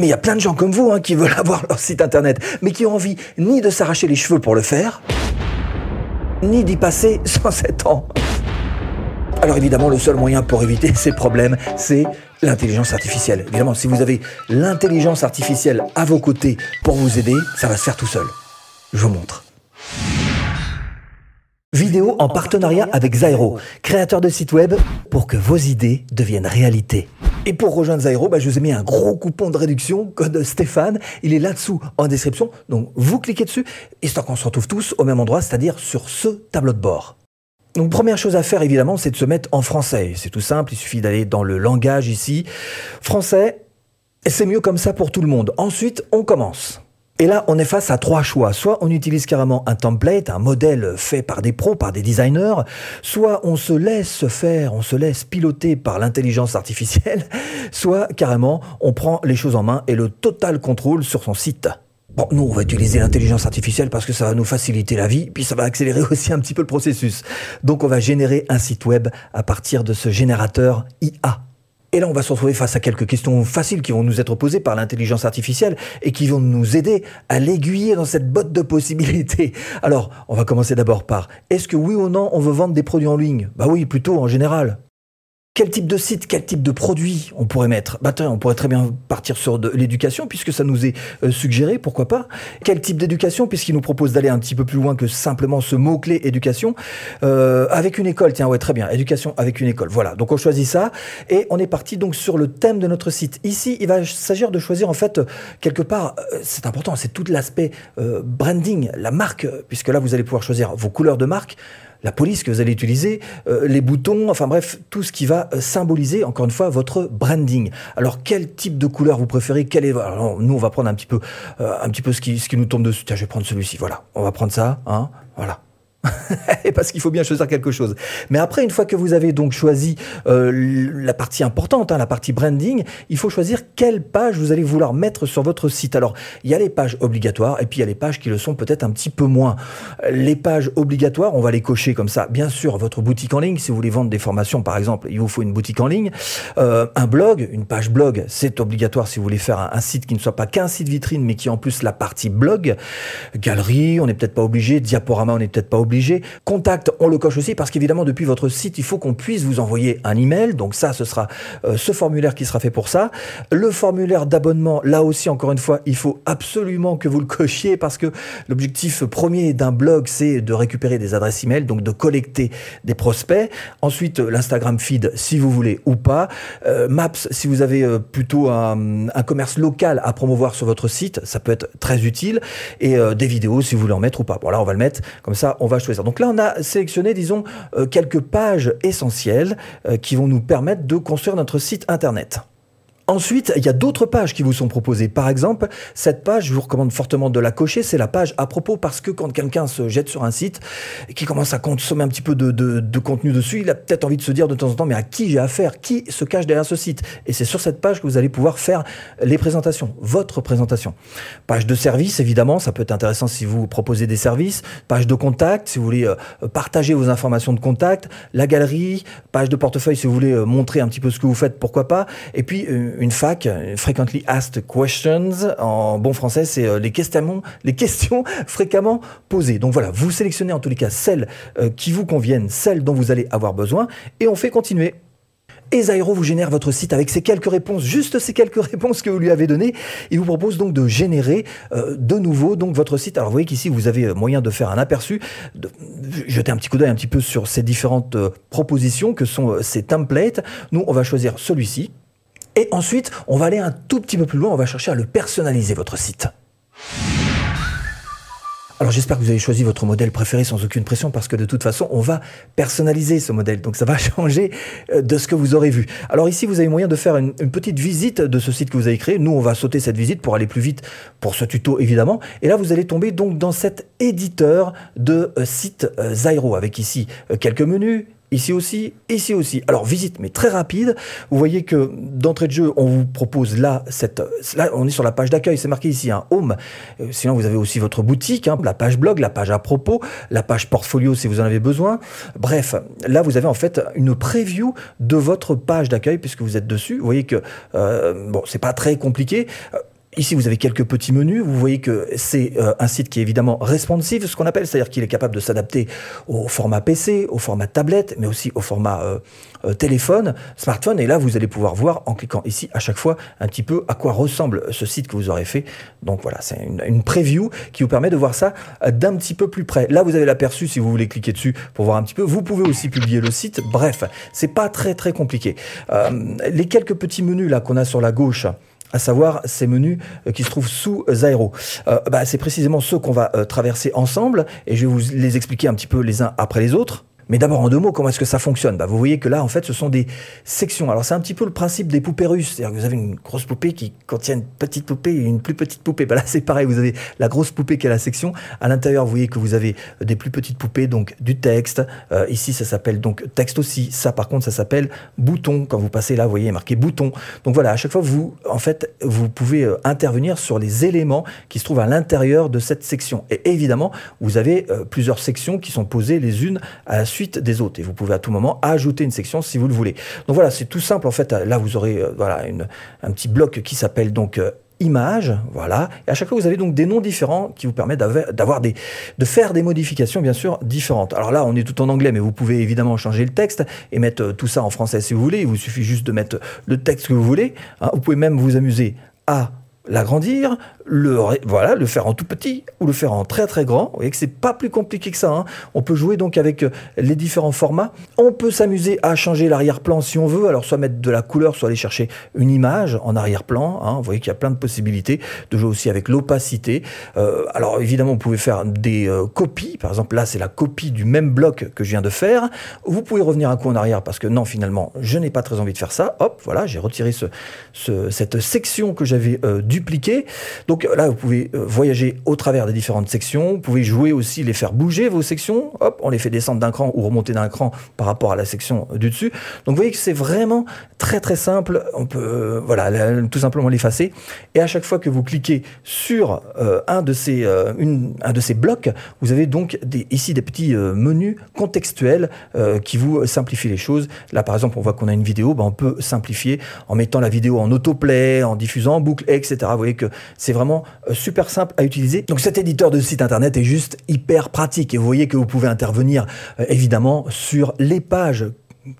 Mais il y a plein de gens comme vous hein, qui veulent avoir leur site internet, mais qui ont envie ni de s'arracher les cheveux pour le faire, ni d'y passer 107 ans. Alors évidemment, le seul moyen pour éviter ces problèmes, c'est l'intelligence artificielle. Évidemment, si vous avez l'intelligence artificielle à vos côtés pour vous aider, ça va se faire tout seul. Je vous montre. Vidéo en partenariat avec Zairo, créateur de site web, pour que vos idées deviennent réalité. Et pour rejoindre Zairo, bah, je vous ai mis un gros coupon de réduction, code Stéphane. Il est là-dessous en description. Donc vous cliquez dessus, histoire qu'on se retrouve tous au même endroit, c'est-à-dire sur ce tableau de bord. Donc première chose à faire évidemment, c'est de se mettre en français. C'est tout simple, il suffit d'aller dans le langage ici. Français, c'est mieux comme ça pour tout le monde. Ensuite, on commence. Et là, on est face à trois choix. Soit on utilise carrément un template, un modèle fait par des pros, par des designers, soit on se laisse faire, on se laisse piloter par l'intelligence artificielle, soit carrément on prend les choses en main et le total contrôle sur son site. Bon, nous, on va utiliser l'intelligence artificielle parce que ça va nous faciliter la vie, puis ça va accélérer aussi un petit peu le processus. Donc, on va générer un site web à partir de ce générateur IA. Et là, on va se retrouver face à quelques questions faciles qui vont nous être posées par l'intelligence artificielle et qui vont nous aider à l'aiguiller dans cette botte de possibilités. Alors, on va commencer d'abord par est-ce que oui ou non on veut vendre des produits en ligne? Bah oui, plutôt en général. Quel type de site, quel type de produit on pourrait mettre? Bah on pourrait très bien partir sur de l'éducation puisque ça nous est euh, suggéré, pourquoi pas. Quel type d'éducation? Puisqu'il nous propose d'aller un petit peu plus loin que simplement ce mot-clé éducation. Euh, avec une école, tiens ouais très bien, éducation avec une école. Voilà, donc on choisit ça et on est parti donc sur le thème de notre site. Ici, il va s'agir de choisir en fait quelque part, euh, c'est important, c'est tout l'aspect branding, la marque, puisque là vous allez pouvoir choisir vos couleurs de marque la police que vous allez utiliser, euh, les boutons, enfin bref, tout ce qui va euh, symboliser, encore une fois, votre branding. Alors, quel type de couleur vous préférez? Quel est... nous, on va prendre un petit peu, euh, un petit peu ce qui, ce qui nous tombe dessus. Tiens, je vais prendre celui-ci. Voilà, on va prendre ça. Hein voilà. parce qu'il faut bien choisir quelque chose. Mais après, une fois que vous avez donc choisi euh, la partie importante, hein, la partie branding, il faut choisir quelle page vous allez vouloir mettre sur votre site. Alors, il y a les pages obligatoires et puis il y a les pages qui le sont peut-être un petit peu moins. Les pages obligatoires, on va les cocher comme ça. Bien sûr, votre boutique en ligne, si vous voulez vendre des formations, par exemple, il vous faut une boutique en ligne. Euh, un blog, une page blog, c'est obligatoire si vous voulez faire un, un site qui ne soit pas qu'un site vitrine, mais qui en plus la partie blog. Galerie, on n'est peut-être pas obligé. Diaporama, on n'est peut-être pas obligé Contact, on le coche aussi parce qu'évidemment, depuis votre site, il faut qu'on puisse vous envoyer un email. Donc ça, ce sera euh, ce formulaire qui sera fait pour ça. Le formulaire d'abonnement, là aussi, encore une fois, il faut absolument que vous le cochiez parce que l'objectif premier d'un blog, c'est de récupérer des adresses email, donc de collecter des prospects. Ensuite, l'Instagram feed, si vous voulez ou pas. Euh, Maps, si vous avez euh, plutôt un, un, commerce local à promouvoir sur votre site, ça peut être très utile. Et des vidéos, si vous voulez en mettre ou pas. Bon, là, on va le mettre. Comme ça, on va choisir. Donc là, on a sélectionné, disons, euh, quelques pages essentielles euh, qui vont nous permettre de construire notre site Internet. Ensuite, il y a d'autres pages qui vous sont proposées. Par exemple, cette page, je vous recommande fortement de la cocher, c'est la page à propos parce que quand quelqu'un se jette sur un site et qui commence à consommer un petit peu de, contenu dessus, il a peut-être envie de se dire de temps en temps, mais à qui j'ai affaire? Qui se cache derrière ce site? Et c'est sur cette page que vous allez pouvoir faire les présentations, votre présentation. Page de service, évidemment, ça peut être intéressant si vous proposez des services. Page de contact, si vous voulez euh, partager vos informations de contact. La galerie, page de portefeuille, si vous voulez euh, montrer un petit peu ce que vous faites, pourquoi pas. Et puis, euh, une fac, Frequently Asked Questions, en bon français, c'est euh, les questions, fréquemment posées. Donc voilà, vous sélectionnez en tous les cas celles euh, qui vous conviennent, celles dont vous allez avoir besoin, et on fait continuer. Et Zairo vous génère votre site avec ces quelques réponses, juste ces quelques réponses que vous lui avez données. Il vous propose donc de générer euh, de nouveau votre site. Alors vous voyez qu'ici vous avez moyen de faire un aperçu, de jeter un petit coup d'œil un petit peu sur ces différentes propositions que sont ces templates. Nous on va choisir celui-ci et ensuite, on va aller un tout petit peu plus loin, on va chercher à le personnaliser, votre site. Alors j'espère que vous avez choisi votre modèle préféré sans aucune pression parce que de toute façon on va personnaliser ce modèle donc ça va changer euh, de ce que vous aurez vu. Alors ici vous avez moyen de faire une, petite visite de ce site que vous avez créé. Nous on va sauter cette visite pour aller plus vite pour ce tuto évidemment. Et là vous allez tomber donc dans cet éditeur de euh, site euh, Zyro avec ici quelques menus, Ici aussi, ici aussi. Alors visite, mais très rapide. Vous voyez que d'entrée de jeu, on vous propose là, cette, là on est sur la page d'accueil, c'est marqué ici, un hein, home. Euh, sinon, vous avez aussi votre boutique, hein, la page blog, la page à propos, la page portfolio si vous en avez besoin. Bref, là, vous avez en fait une preview de votre page d'accueil puisque vous êtes dessus. Vous voyez que, euh, bon, c'est pas très compliqué. Ici, vous avez quelques petits menus. Vous voyez que c'est euh, un site qui est évidemment responsive, ce qu'on appelle, c'est-à-dire qu'il est capable de s'adapter au format PC, au format tablette, mais aussi au format euh, euh, téléphone, smartphone. Et là, vous allez pouvoir voir en cliquant ici à chaque fois un petit peu à quoi ressemble ce site que vous aurez fait. Donc voilà, c'est une, une, preview qui vous permet de voir ça d'un petit peu plus près. Là, vous avez l'aperçu si vous voulez cliquer dessus pour voir un petit peu. Vous pouvez aussi publier le site. Bref, c'est pas très très compliqué. les quelques petits menus là qu'on a sur la gauche à savoir ces menus euh, qui se trouvent sous Zairo. Euh, bah, c'est précisément ceux qu'on va euh, traverser ensemble et je vais vous les expliquer un petit peu les uns après les autres. Mais d'abord, en deux mots, comment est-ce que ça fonctionne? Bah, Vous voyez que là, en fait, ce sont des sections. Alors, c'est un petit peu le principe des poupées russes. C'est-à-dire que vous avez une grosse poupée qui contient une petite poupée et une plus petite poupée. Bah, là, c'est pareil. Vous avez la grosse poupée qui est la section. À l'intérieur, vous voyez que vous avez des plus petites poupées, donc du texte. Euh, ici, ça s'appelle donc texte aussi. Ça, par contre, ça s'appelle bouton. Quand vous passez là, vous voyez marqué bouton. Donc voilà, à chaque fois, vous, en fait, vous pouvez euh, intervenir sur les éléments qui se trouvent à l'intérieur de cette section. Et évidemment, vous avez euh, plusieurs sections qui sont posées les unes à la suite des autres. Et vous pouvez à tout moment ajouter une section si vous le voulez. Donc voilà, c'est tout simple. En fait, là, vous aurez euh, voilà une, un petit bloc qui s'appelle donc euh, image, voilà. Et à chaque fois, vous avez donc des noms différents qui vous permettent d'avoir des, de faire des modifications, bien sûr, différentes. Alors là, on est tout en anglais, mais vous pouvez évidemment changer le texte et mettre euh, tout ça en français si vous voulez. Il vous suffit juste de mettre le texte que vous voulez. Hein. Vous pouvez même vous amuser à l'agrandir, le, voilà, le faire en tout petit ou le faire en très très grand. Vous voyez que c'est pas plus compliqué que ça. Hein. On peut jouer donc avec euh, les différents formats. On peut s'amuser à changer l'arrière-plan si on veut. Alors soit mettre de la couleur, soit aller chercher une image en arrière-plan. Hein. Vous voyez qu'il y a plein de possibilités de jouer aussi avec l'opacité. Euh, alors évidemment, vous pouvez faire des euh, copies. Par exemple, là, c'est la copie du même bloc que je viens de faire. Vous pouvez revenir un coup en arrière parce que non, finalement, je n'ai pas très envie de faire ça. Hop, voilà, j'ai retiré ce, ce, cette section que j'avais dupliquée. Donc donc là, vous pouvez euh, voyager au travers des différentes sections. Vous pouvez jouer aussi, les faire bouger, vos sections. Hop, on les fait descendre d'un cran ou remonter d'un cran par rapport à la section du dessus. Donc vous voyez que c'est vraiment très très simple. On peut euh, voilà, tout simplement l'effacer. Et à chaque fois que vous cliquez sur euh, un, de ces, une, un de ces blocs, vous avez donc des, ici des petits menus contextuels qui vous simplifient les choses. Là, par exemple, on voit qu'on a une vidéo. Ben, on peut simplifier en mettant la vidéo en autoplay, en diffusant en boucle, etc. Vous voyez que c'est vraiment euh, super simple à utiliser. Donc cet éditeur de site internet est juste hyper pratique et vous voyez que vous pouvez intervenir euh, évidemment sur les pages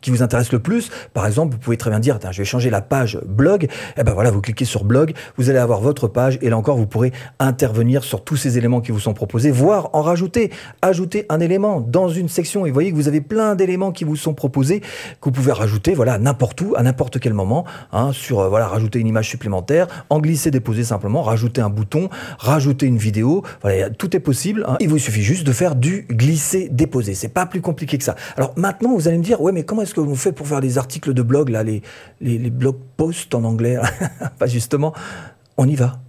qui vous intéresse le plus. Par exemple, vous pouvez très bien dire, je vais changer la page blog. Et eh ben voilà, vous cliquez sur blog, vous allez avoir votre page et là encore, vous pourrez intervenir sur tous ces éléments qui vous sont proposés, voire en rajouter, ajouter un élément dans une section. Et vous voyez que vous avez plein d'éléments qui vous sont proposés que vous pouvez rajouter, voilà, n'importe où, à n'importe quel moment, hein, sur, euh, voilà, rajouter une image supplémentaire, en glisser, déposer simplement, rajouter un bouton, rajouter une vidéo. Voilà, tout est possible. Hein. Il vous suffit juste de faire du glisser, déposer. C'est pas plus compliqué que ça. Alors maintenant, vous allez me dire, ouais, mais comment est-ce que vous faites pour faire des articles de blog, là, les, les, les blog posts en anglais? Pas justement, on y va.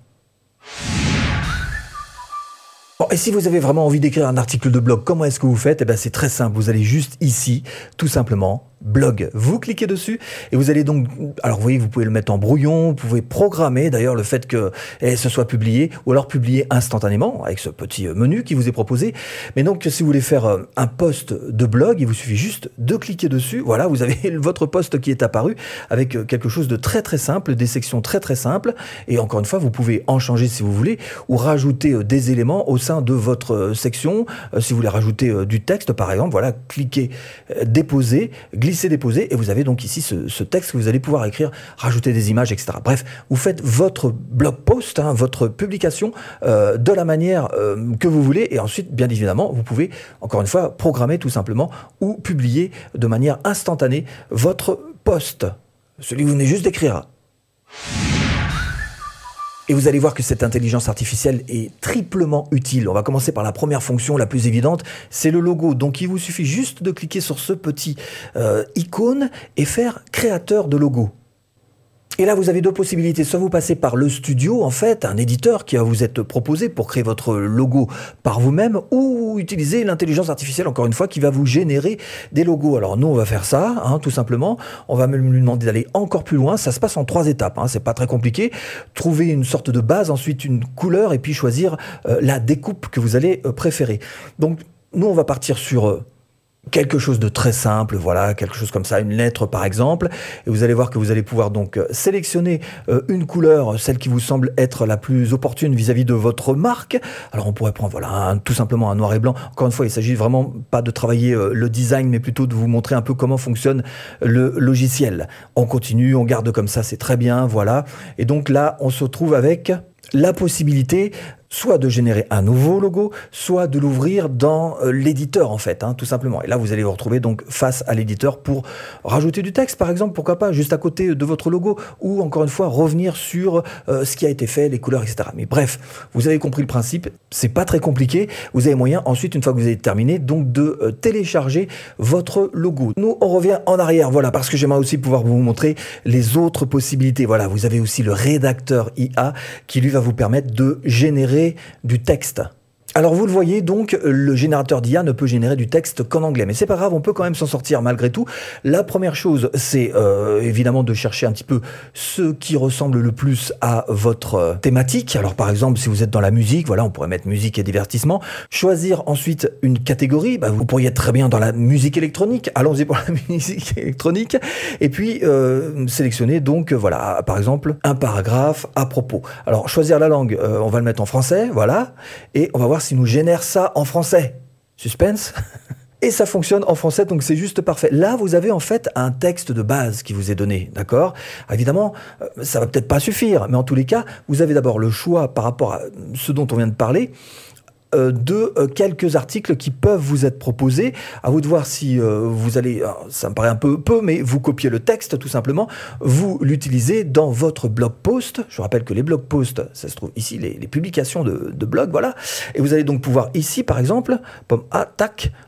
Et si vous avez vraiment envie d'écrire un article de blog, comment est-ce que vous faites? Eh bien, c'est très simple. Vous allez juste ici, tout simplement, blog. Vous cliquez dessus et vous allez donc, alors vous voyez, vous pouvez le mettre en brouillon, vous pouvez programmer d'ailleurs le fait que eh, ce soit publié ou alors publier instantanément avec ce petit euh, menu qui vous est proposé. Mais donc, si vous voulez faire euh, un post de blog, il vous suffit juste de cliquer dessus. Voilà, vous avez votre post qui est apparu avec euh, quelque chose de très très simple, des sections très très simples. Et encore une fois, vous pouvez en changer si vous voulez ou rajouter des éléments au sein de votre section. Si vous voulez rajouter du texte, par exemple, voilà, cliquez, déposer, glisser, déposer, et vous avez donc ici ce, texte que vous allez pouvoir écrire, rajouter des images, etc. Bref, vous faites votre blog post, hein, votre publication euh, de la manière euh, que vous voulez, et ensuite, bien évidemment, vous pouvez, encore une fois, programmer tout simplement ou publier de manière instantanée votre post, celui que vous venez juste d'écrire. Et vous allez voir que cette intelligence artificielle est triplement utile. On va commencer par la première fonction la plus évidente, c'est le logo. Donc il vous suffit juste de cliquer sur ce petit euh, icône et faire créateur de logo. Et là, vous avez deux possibilités. Soit vous passez par le studio, en fait, un éditeur qui va vous être proposé pour créer votre logo par vous-même, ou utiliser l'intelligence artificielle, encore une fois, qui va vous générer des logos. Alors nous, on va faire ça, hein, tout simplement. On va même lui demander d'aller encore plus loin. Ça se passe en trois étapes. Hein. C'est pas très compliqué. Trouver une sorte de base, ensuite une couleur, et puis choisir euh, la découpe que vous allez euh, préférer. Donc nous, on va partir sur euh, quelque chose de très simple, voilà, quelque chose comme ça, une lettre par exemple, et vous allez voir que vous allez pouvoir donc euh, sélectionner euh, une couleur, celle qui vous semble être la plus opportune vis-à-vis de votre marque. Alors on pourrait prendre voilà, tout simplement un noir et blanc. Encore une fois, il s'agit vraiment pas de travailler euh, le design, mais plutôt de vous montrer un peu comment fonctionne le logiciel. On continue, on garde comme ça, c'est très bien, voilà. Et donc là, on se retrouve avec la possibilité soit de générer un nouveau logo, soit de l'ouvrir dans euh, l'éditeur en fait, hein, tout simplement. Et là, vous allez vous retrouver donc face à l'éditeur pour rajouter du texte, par exemple, pourquoi pas, juste à côté de votre logo, ou encore une fois revenir sur euh, ce qui a été fait, les couleurs, etc. Mais bref, vous avez compris le principe, c'est pas très compliqué. Vous avez moyen ensuite, une fois que vous avez terminé, donc de euh, télécharger votre logo. Nous, on revient en arrière, voilà, parce que j'aimerais aussi pouvoir vous montrer les autres possibilités. Voilà, vous avez aussi le rédacteur IA qui lui va vous permettre de générer du texte. Alors vous le voyez donc, le générateur d'IA ne peut générer du texte qu'en anglais, mais c'est pas grave, on peut quand même s'en sortir malgré tout. La première chose, c'est euh, évidemment de chercher un petit peu ce qui ressemble le plus à votre euh, thématique. Alors par exemple, si vous êtes dans la musique, voilà, on pourrait mettre musique et divertissement. Choisir ensuite une catégorie, bah, vous pourriez être très bien dans la musique électronique. Allons-y pour la musique électronique. Et puis euh, sélectionner donc, voilà, par exemple, un paragraphe à propos. Alors choisir la langue, on va le mettre en français, voilà, et on va voir s'il nous génère ça en français. Suspense Et ça fonctionne en français, donc c'est juste parfait. Là, vous avez en fait un texte de base qui vous est donné, d'accord? Évidemment, euh, ça va peut-être pas suffire, mais en tous les cas, vous avez d'abord le choix par rapport à ce dont on vient de parler de euh, quelques articles qui peuvent vous être proposés. À vous de voir si euh, vous allez, ça me paraît un peu peu, mais vous copiez le texte tout simplement, vous l'utilisez dans votre blog post. Je rappelle que les blog posts, ça se trouve ici, les, publications de, de blog, voilà. Et vous allez donc pouvoir ici, par exemple, pomme A,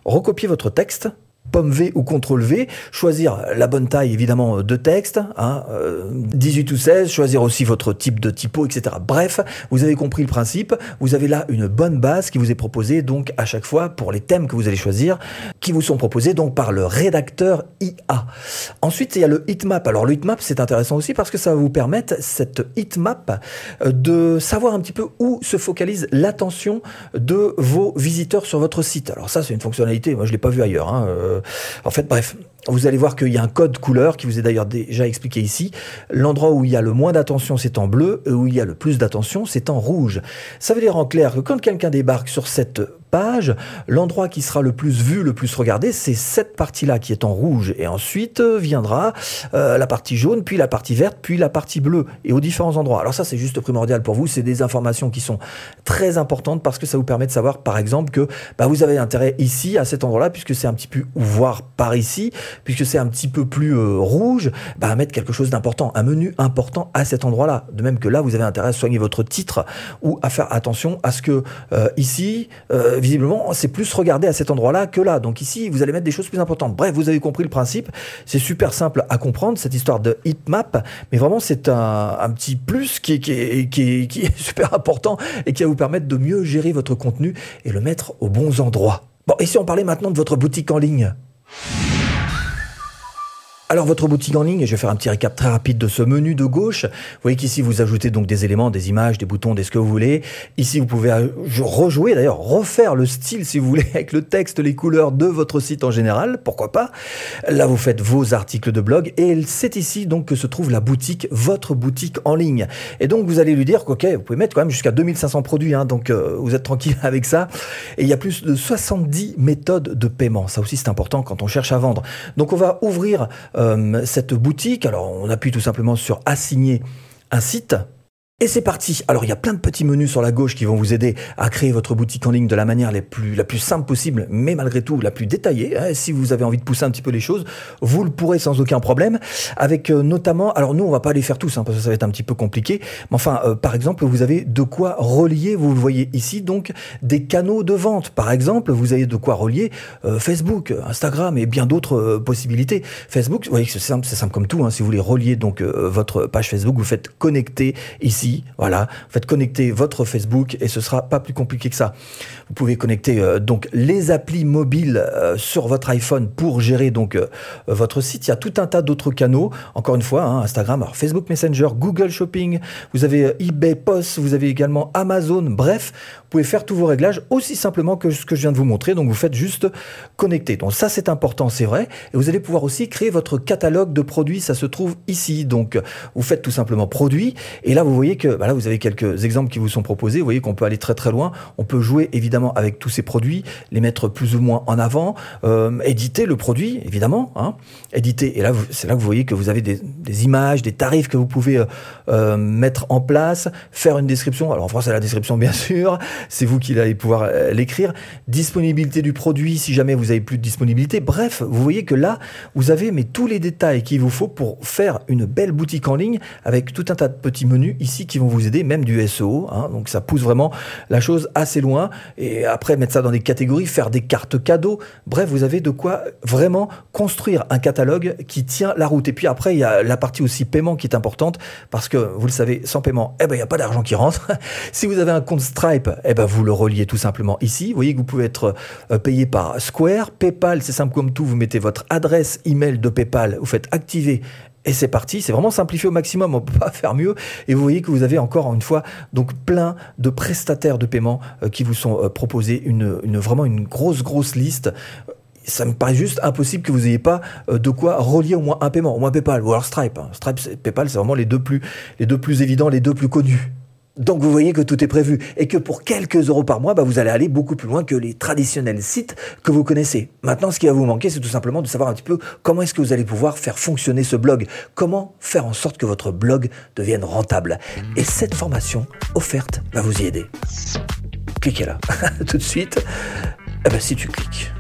recopier votre texte pomme V ou CTRL V, choisir la bonne taille évidemment de texte, hein, 18 euh, ou 16, choisir aussi votre type de typo, etc. Bref, vous avez compris le principe, vous avez là une bonne base qui vous est proposée donc à chaque fois pour les thèmes que vous allez choisir, qui vous sont proposés donc par le rédacteur IA. Ensuite, il y a le heatmap. Alors le heatmap, c'est intéressant aussi parce que ça va vous permettre, cette heatmap, euh, de savoir un petit peu où se focalise l'attention de vos visiteurs sur votre site. Alors ça, c'est une fonctionnalité, moi je l'ai pas vu ailleurs. Hein, euh, en fait, bref, vous allez voir qu'il y a un code couleur qui vous est d'ailleurs déjà expliqué ici. L'endroit où il y a le moins d'attention, c'est en bleu, et où il y a le plus d'attention, c'est en rouge. Ça veut dire en clair que quand quelqu'un débarque sur cette page, l'endroit qui sera le plus vu, le plus regardé, c'est cette partie-là qui est en rouge. Et ensuite euh, viendra euh, la partie jaune, puis la partie verte, puis la partie bleue, et aux différents endroits. Alors ça, c'est juste primordial pour vous. C'est des informations qui sont très importantes parce que ça vous permet de savoir, par exemple, que bah, vous avez intérêt ici, à cet endroit-là, puisque c'est un petit peu, voire par ici, puisque c'est un petit peu plus euh, rouge, bah, mettre quelque chose d'important, un menu important à cet endroit-là. De même que là, vous avez intérêt à soigner votre titre ou à faire attention à ce que ici, visiblement, c'est plus regardé à cet endroit-là que là. Donc ici, vous allez mettre des choses plus importantes. Bref, vous avez compris le principe. C'est super simple à comprendre, cette histoire de heatmap. Mais vraiment, c'est un, petit plus qui qui est super important et qui va vous permettre de mieux gérer votre contenu et le mettre aux bons endroits. Bon, et si on parlait maintenant de votre boutique en ligne? Alors votre boutique en ligne, je vais faire un petit récap très rapide de ce menu de gauche. Vous voyez qu'ici vous ajoutez donc des éléments, des images, des boutons, des ce que vous voulez. Ici vous pouvez rejouer, d'ailleurs refaire le style si vous voulez avec le texte, les couleurs de votre site en général, pourquoi pas? Là vous faites vos articles de blog et c'est ici donc que se trouve la boutique, votre boutique en ligne. Et donc vous allez lui dire qu'ok, vous pouvez mettre quand même jusqu'à 2500 produits, hein, donc euh, vous êtes tranquille avec ça. Et il y a plus de 70 méthodes de paiement. Ça aussi c'est important quand on cherche à vendre. Donc on va ouvrir euh, cette boutique. Alors on appuie tout simplement sur assigner un site. Et c'est parti. Alors il y a plein de petits menus sur la gauche qui vont vous aider à créer votre boutique en ligne de la manière la plus, la plus simple possible, mais malgré tout la plus détaillée. Hein. Si vous avez envie de pousser un petit peu les choses, vous le pourrez sans aucun problème. Avec euh, notamment, alors nous on va pas les faire tous hein, parce que ça va être un petit peu compliqué. Mais enfin, euh, par exemple, vous avez de quoi relier. Vous le voyez ici donc des canaux de vente. Par exemple, vous avez de quoi relier euh, Facebook, Instagram et bien d'autres possibilités. Facebook, vous voyez que c'est simple, c'est simple comme tout. Hein. Si vous voulez relier donc votre page Facebook, vous faites connecter ici voilà, vous faites connecter votre Facebook et ce sera pas plus compliqué que ça. Vous pouvez connecter euh, donc les applis mobiles euh, sur votre iPhone pour gérer donc euh, votre site. Il y a tout un tas d'autres canaux. Encore une fois, hein, Instagram, Facebook Messenger, Google Shopping, vous avez eBay Post, vous avez également Amazon. Bref, pouvez faire tous vos réglages aussi simplement que ce que je viens de vous montrer. Donc vous faites juste connecter. Donc ça c'est important, c'est vrai. Et vous allez pouvoir aussi créer votre catalogue de produits. Ça se trouve ici. Donc vous faites tout simplement produits. Et là vous voyez que bah là vous avez quelques exemples qui vous sont proposés. Vous voyez qu'on peut aller très très loin. On peut jouer évidemment avec tous ces produits, les mettre plus ou moins en avant, euh, éditer le produit évidemment, hein, éditer. Et là c'est là que vous voyez que vous avez des, des images, des tarifs que vous pouvez euh, euh, mettre en place, faire une description. Alors en France, c'est la description bien sûr, c'est vous qui allez pouvoir euh, l'écrire. Disponibilité du produit, si jamais vous avez plus de disponibilité. Bref, vous voyez que là, vous avez mais tous les détails qu'il vous faut pour faire une belle boutique en ligne avec tout un tas de petits menus ici qui vont vous aider, même du SEO. Hein, donc ça pousse vraiment la chose assez loin. Et après, mettre ça dans des catégories, faire des cartes cadeaux. Bref, vous avez de quoi vraiment construire un catalogue qui tient la route. Et puis après, il y a la partie aussi paiement qui est importante parce que vous le savez, sans paiement, eh ben, il n'y a pas d'argent qui rentre. si vous avez un compte Stripe, eh ben, vous le reliez tout simplement ici. Vous voyez que vous pouvez être euh, payé par Square, PayPal, c'est simple comme tout. Vous mettez votre adresse email de PayPal, vous faites activer et c'est parti, c'est vraiment simplifié au maximum, on peut pas faire mieux. Et vous voyez que vous avez encore une fois donc plein de prestataires de paiement euh, qui vous sont euh, proposés, une, vraiment une grosse grosse liste ça me paraît juste impossible que vous n'ayez pas de quoi relier au moins un paiement, au moins PayPal ou alors Stripe. Hein. Stripe, PayPal, c'est vraiment les deux plus, les deux plus évidents, les deux plus connus. Donc vous voyez que tout est prévu et que pour quelques euros par mois, bah, vous allez aller beaucoup plus loin que les traditionnels sites que vous connaissez. Maintenant, ce qui va vous manquer, c'est tout simplement de savoir un petit peu comment est-ce que vous allez pouvoir faire fonctionner ce blog, comment faire en sorte que votre blog devienne rentable. Et cette formation offerte va vous y aider. Cliquez là, tout de suite. Eh ben, si tu cliques.